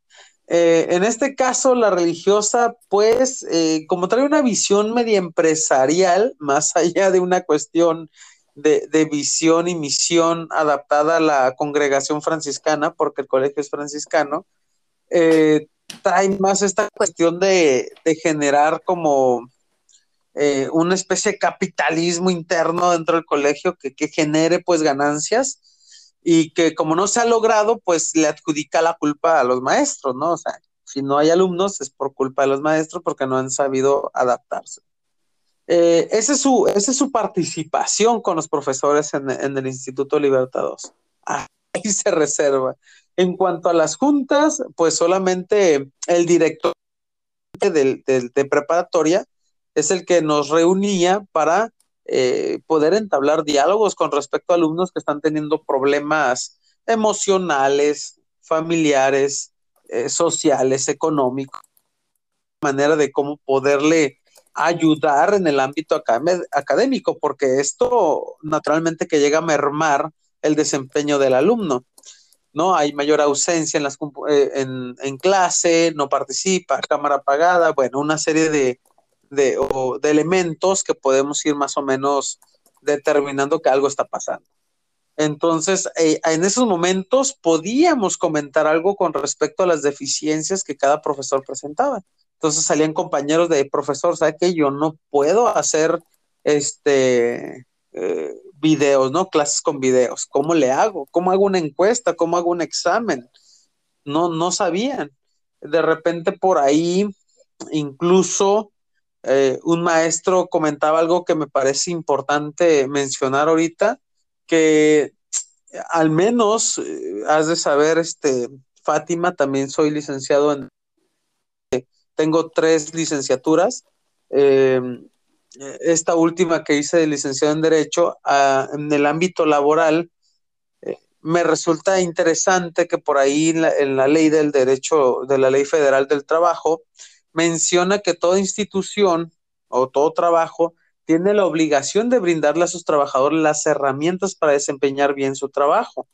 Eh, en este caso, la religiosa, pues, eh, como trae una visión media empresarial, más allá de una cuestión de, visión y misión adaptada a la congregación franciscana, porque el colegio es franciscano, eh, trae más esta cuestión de, generar como una especie de capitalismo interno dentro del colegio que, que genere pues ganancias y que como no se ha logrado, pues le adjudica la culpa a los maestros, ¿no? O sea, si no hay alumnos es por culpa de los maestros porque no han sabido adaptarse. Eh, esa, es su, esa es su participación con los profesores en, el Instituto Libertados. Ahí se reserva. En cuanto a las juntas, pues solamente el director de preparatoria es el que nos reunía para eh, poder entablar diálogos con respecto a alumnos que están teniendo problemas emocionales, familiares, eh, sociales, económicos, manera de cómo poderle ayudar en el ámbito académico, porque esto naturalmente que llega a mermar el desempeño del alumno. ¿no? Hay mayor ausencia en, las, eh, en, clase, no participa, cámara apagada, bueno, una serie de, de, de elementos que podemos ir más o menos determinando que algo está pasando. Entonces, eh, en esos momentos podíamos comentar algo con respecto a las deficiencias que cada profesor presentaba. Entonces salían compañeros de profesor, ¿sabe que yo no puedo hacer este eh, videos, ¿no? Clases con videos. ¿Cómo le hago? ¿Cómo hago una encuesta? ¿Cómo hago un examen? No, no sabían. De repente por ahí, incluso eh, un maestro comentaba algo que me parece importante mencionar ahorita, que al menos eh, has de saber, este, Fátima, también soy licenciado en, tengo tres licenciaturas. Em, esta última que hice de licenciado en Derecho, en el ámbito laboral, eh, me resulta interesante que por ahí en la, ley del derecho, de la ley federal del trabajo, menciona que toda institución o todo trabajo tiene la obligación de brindarle a sus trabajadores las herramientas para desempeñar bien su trabajo.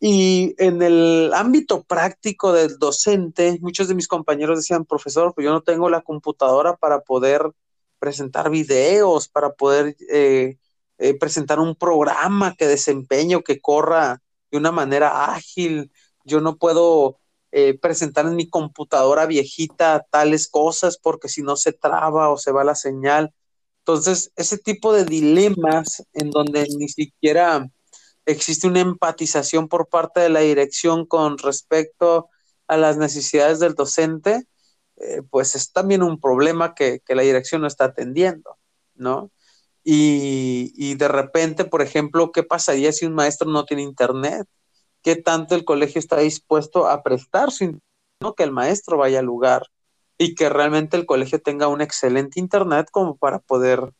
Y en el ámbito práctico del docente, muchos de mis compañeros decían, profesor, pues yo no tengo la computadora para poder presentar videos, para poder eh, eh, presentar un programa que desempeñe o que corra de una manera ágil. Yo no puedo eh, presentar en mi computadora viejita tales cosas porque si no se traba o se va la señal. Entonces, ese tipo de dilemas en donde ni siquiera existe una empatización por parte de la dirección con respecto a las necesidades del docente, eh, pues es también un problema que, la dirección no está atendiendo, ¿no? Y, y, de repente, por ejemplo, ¿qué pasaría si un maestro no tiene internet? ¿Qué tanto el colegio está dispuesto a prestar su no que el maestro vaya al lugar? y que realmente el colegio tenga un excelente internet como para poder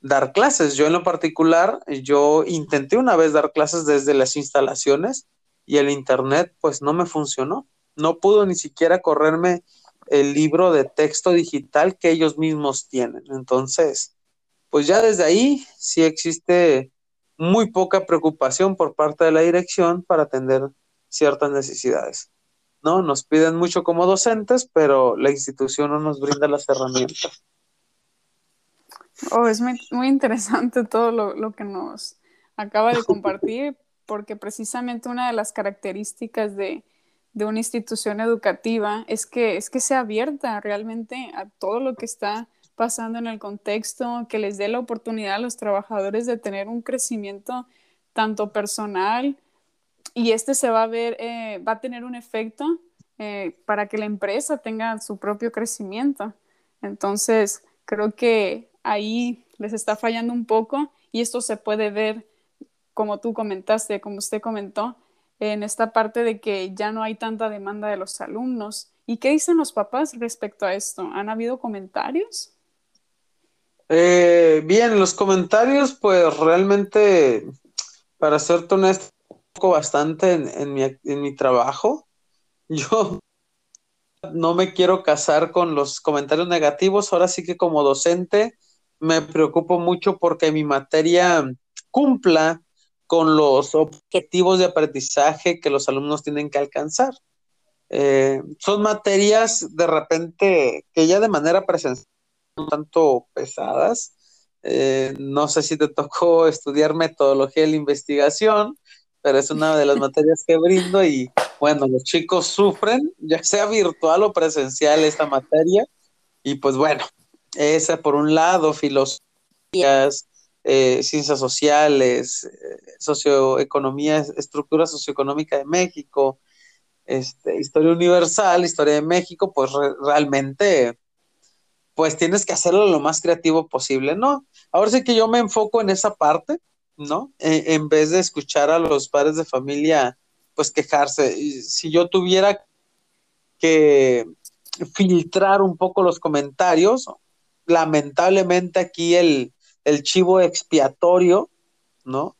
dar clases. Yo en lo particular, yo intenté una vez dar clases desde las instalaciones y el internet pues no me funcionó. No pudo ni siquiera correrme el libro de texto digital que ellos mismos tienen. Entonces, pues ya desde ahí sí existe muy poca preocupación por parte de la dirección para atender ciertas necesidades. ¿no? Nos piden mucho como docentes, pero la institución no nos brinda las herramientas. Oh, es muy, interesante todo lo, que nos acaba de compartir, porque precisamente una de las características de, una institución educativa es que, es que sea abierta realmente a todo lo que está pasando en el contexto, que les dé la oportunidad a los trabajadores de tener un crecimiento tanto personal y este se va a ver, eh, va a tener un efecto eh, para que la empresa tenga su propio crecimiento. Entonces, creo que ahí les está fallando un poco y esto se puede ver, como tú comentaste, como usted comentó, en esta parte de que ya no hay tanta demanda de los alumnos. ¿Y qué dicen los papás respecto a esto? ¿Han habido comentarios? Eh, bien, los comentarios, pues realmente, para serte honesto, bastante en, mi, en mi trabajo. Yo no me quiero casar con los comentarios negativos. Ahora sí que como docente me preocupo mucho porque mi materia cumpla con los objetivos de aprendizaje que los alumnos tienen que alcanzar. Eh, son materias de repente que ya de manera presencial un tanto pesadas. Eh, no sé si te tocó estudiar metodología de la investigación, pero es una de las materias que brindo y bueno, los chicos sufren, ya sea virtual o presencial esta materia, y pues bueno, esa por un lado, filosofías, eh, ciencias sociales, eh, socioeconomía, estructura socioeconómica de México, este, historia universal, historia de México, pues realmente, pues tienes que hacerlo lo más creativo posible, ¿no? Ahora sí que yo me enfoco en esa parte, ¿no? E, en vez de escuchar a los padres de familia, pues quejarse. Si yo tuviera que filtrar un poco los comentarios, lamentablemente aquí el, el chivo expiatorio, ¿no?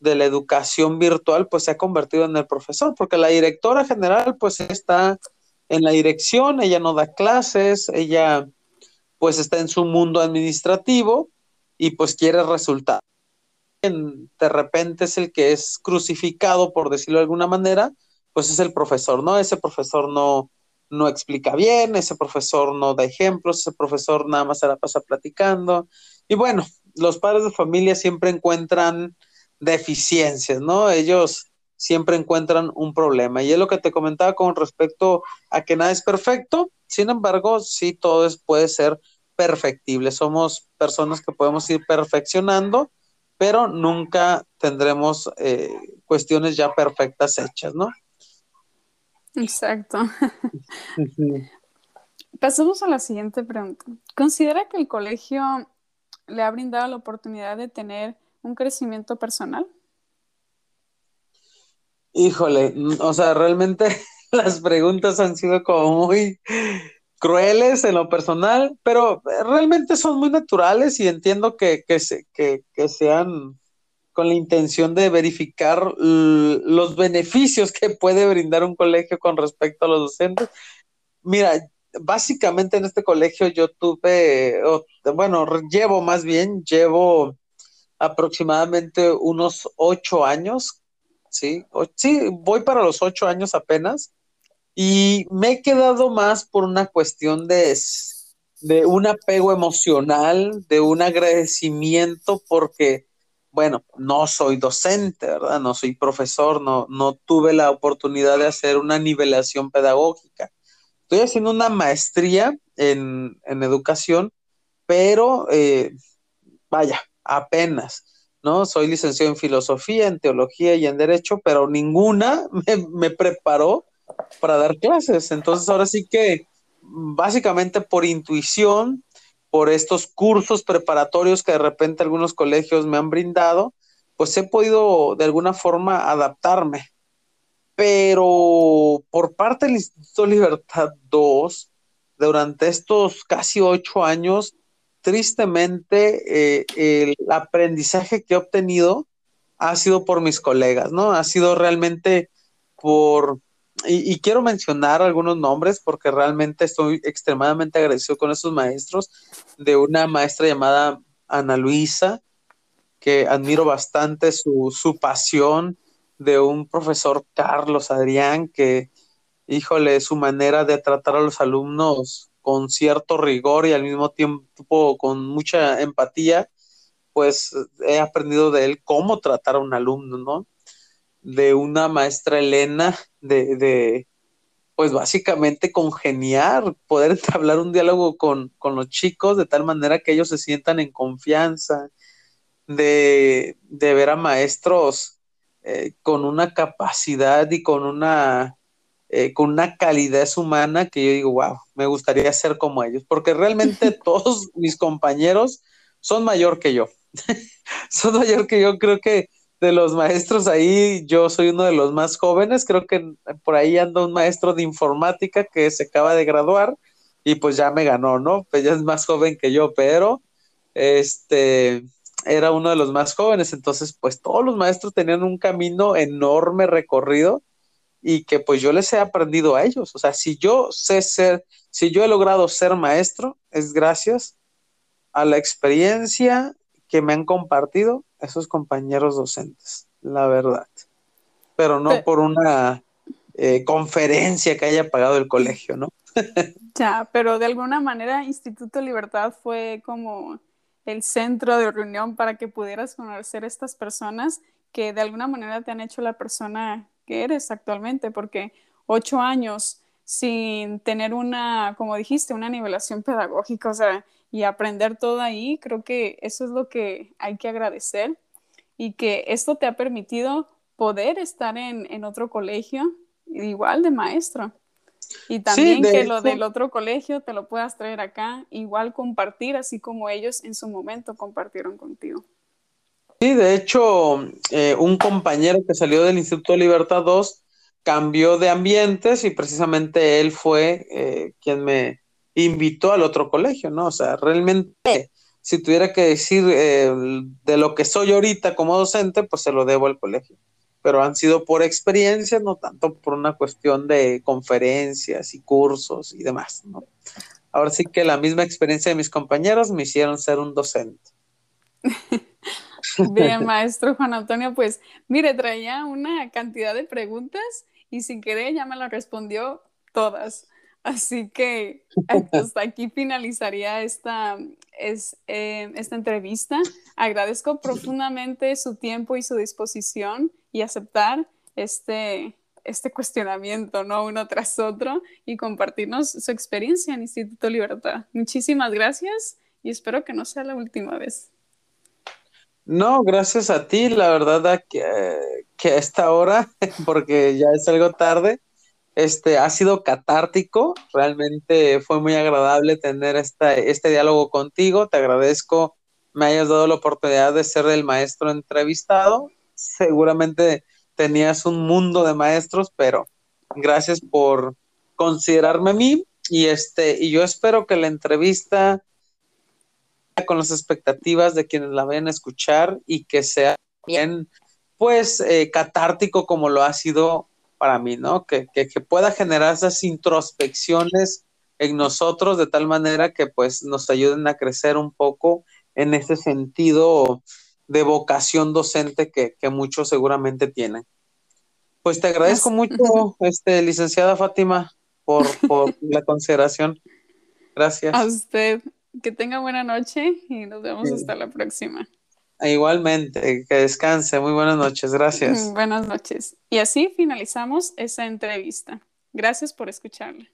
De la educación virtual, pues se ha convertido en el profesor, porque la directora general, pues está en la dirección, ella no da clases, ella pues está en su mundo administrativo y pues quiere resultados de repente es el que es crucificado, por decirlo de alguna manera, pues es el profesor, ¿no? Ese profesor no, no explica bien, ese profesor no da ejemplos, ese profesor nada más se la pasa platicando. Y bueno, los padres de familia siempre encuentran deficiencias, ¿no? Ellos siempre encuentran un problema. Y es lo que te comentaba con respecto a que nada es perfecto, sin embargo, sí todo es, puede ser perfectible. Somos personas que podemos ir perfeccionando, pero nunca tendremos eh, cuestiones ya perfectas hechas, ¿no? Exacto. Pasamos a la siguiente pregunta. ¿Considera que el colegio le ha brindado la oportunidad de tener un crecimiento personal? Híjole, o sea, realmente las preguntas han sido como muy crueles en lo personal, pero realmente son muy naturales y entiendo que, que, que sean con la intención de verificar los beneficios que puede brindar un colegio con respecto a los docentes. Mira, básicamente en este colegio yo tuve, bueno, llevo más bien, llevo aproximadamente unos ocho años, ¿sí? sí, voy para los ocho años apenas y me he quedado más por una cuestión de, de un apego emocional, de un agradecimiento, porque, bueno, no soy docente, ¿verdad? No soy profesor, no, no tuve la oportunidad de hacer una nivelación pedagógica. Estoy haciendo una maestría en, educación, pero eh, vaya, apenas. ¿No? Soy licenciado en filosofía, en teología y en derecho, pero ninguna me preparó para dar clases. Entonces ahora sí que básicamente por intuición, por estos cursos preparatorios que de repente algunos colegios me han brindado, pues he podido de alguna forma adaptarme. Pero por parte del Instituto Libertad 2, durante estos casi ocho años, tristemente eh, el aprendizaje que he obtenido ha sido por mis colegas, ¿no? Ha sido realmente por y, quiero mencionar algunos nombres porque realmente estoy extremadamente agradecido con esos maestros, de una maestra llamada Ana Luisa, que admiro bastante su, su pasión, de un profesor Carlos Adrián, que, híjole, su manera de tratar a los alumnos con cierto rigor y al mismo tiempo con mucha empatía, pues he aprendido de él cómo tratar a un alumno, ¿no? de una maestra Elena, de, de pues básicamente congeniar, poder entablar un diálogo con, los chicos de tal manera que ellos se sientan en confianza, de, ver a maestros eh, con una capacidad y con una, eh, con una calidez humana que yo digo, wow, me gustaría ser como ellos, porque realmente todos mis compañeros son mayor que yo. son mayor que yo, creo que de los maestros ahí, yo soy uno de los más jóvenes, creo que por ahí anda un maestro de informática que se acaba de graduar y pues ya me ganó, ¿no? Pues ya es más joven que yo, pero este era uno de los más jóvenes, entonces pues todos los maestros tenían un camino enorme recorrido y que pues yo les he aprendido a ellos, o sea, si yo sé ser, si yo he logrado ser maestro, es gracias a la experiencia que me han compartido esos compañeros docentes, la verdad. Pero no por una eh, conferencia que haya pagado el colegio, ¿no? ya, pero de alguna manera Instituto Libertad fue como el centro de reunión para que pudieras conocer estas personas que de alguna manera te han hecho la persona que eres actualmente, porque ocho años sin tener una, como dijiste, una nivelación pedagógica, o sea, y aprender todo ahí, creo que eso es lo que hay que agradecer y que esto te ha permitido poder estar en, otro colegio igual de maestro. Y también que lo del otro colegio te lo puedas traer acá, igual compartir, así como ellos en su momento compartieron contigo. Sí, de hecho, eh, un compañero que salió del Instituto Libertad 2 cambió de ambientes y precisamente él fue eh, quien me, invitó al otro colegio, ¿no? O sea, realmente, si tuviera que decir eh, de lo que soy ahorita como docente, pues se lo debo al colegio. Pero han sido por experiencias, no tanto por una cuestión de conferencias y cursos y demás, ¿no? Ahora sí que la misma experiencia de mis compañeros me hicieron ser un docente. Bien, maestro Juan Antonio, pues mire, traía una cantidad de preguntas y sin querer ya me la respondió todas. Así que hasta aquí finalizaría esta, es, eh, esta entrevista. Agradezco profundamente su tiempo y su disposición y aceptar este, este cuestionamiento, ¿no? Uno tras otro y compartirnos su experiencia en Instituto Libertad. Muchísimas gracias y espero que no sea la última vez. No, gracias a ti, la verdad que, que a esta hora, porque ya es algo tarde, este, ha sido catártico, realmente fue muy agradable tener esta, este diálogo contigo, te agradezco me hayas dado la oportunidad de ser el maestro entrevistado, seguramente tenías un mundo de maestros, pero gracias por considerarme a mí y este y yo espero que la entrevista con las expectativas de quienes la vayan a escuchar y que sea bien pues eh, catártico como lo ha sido para mí, ¿no? Que, pueda generar esas introspecciones en nosotros de tal manera que pues nos ayuden a crecer un poco en ese sentido de vocación docente que, muchos seguramente tienen. Pues te agradezco mucho, este, licenciada Fátima, por, por la consideración. Gracias. A usted. Que tenga buena noche y nos vemos hasta la próxima. Igualmente, que descanse. Muy buenas noches, gracias. Buenas noches. Y así finalizamos esa entrevista. Gracias por escucharla.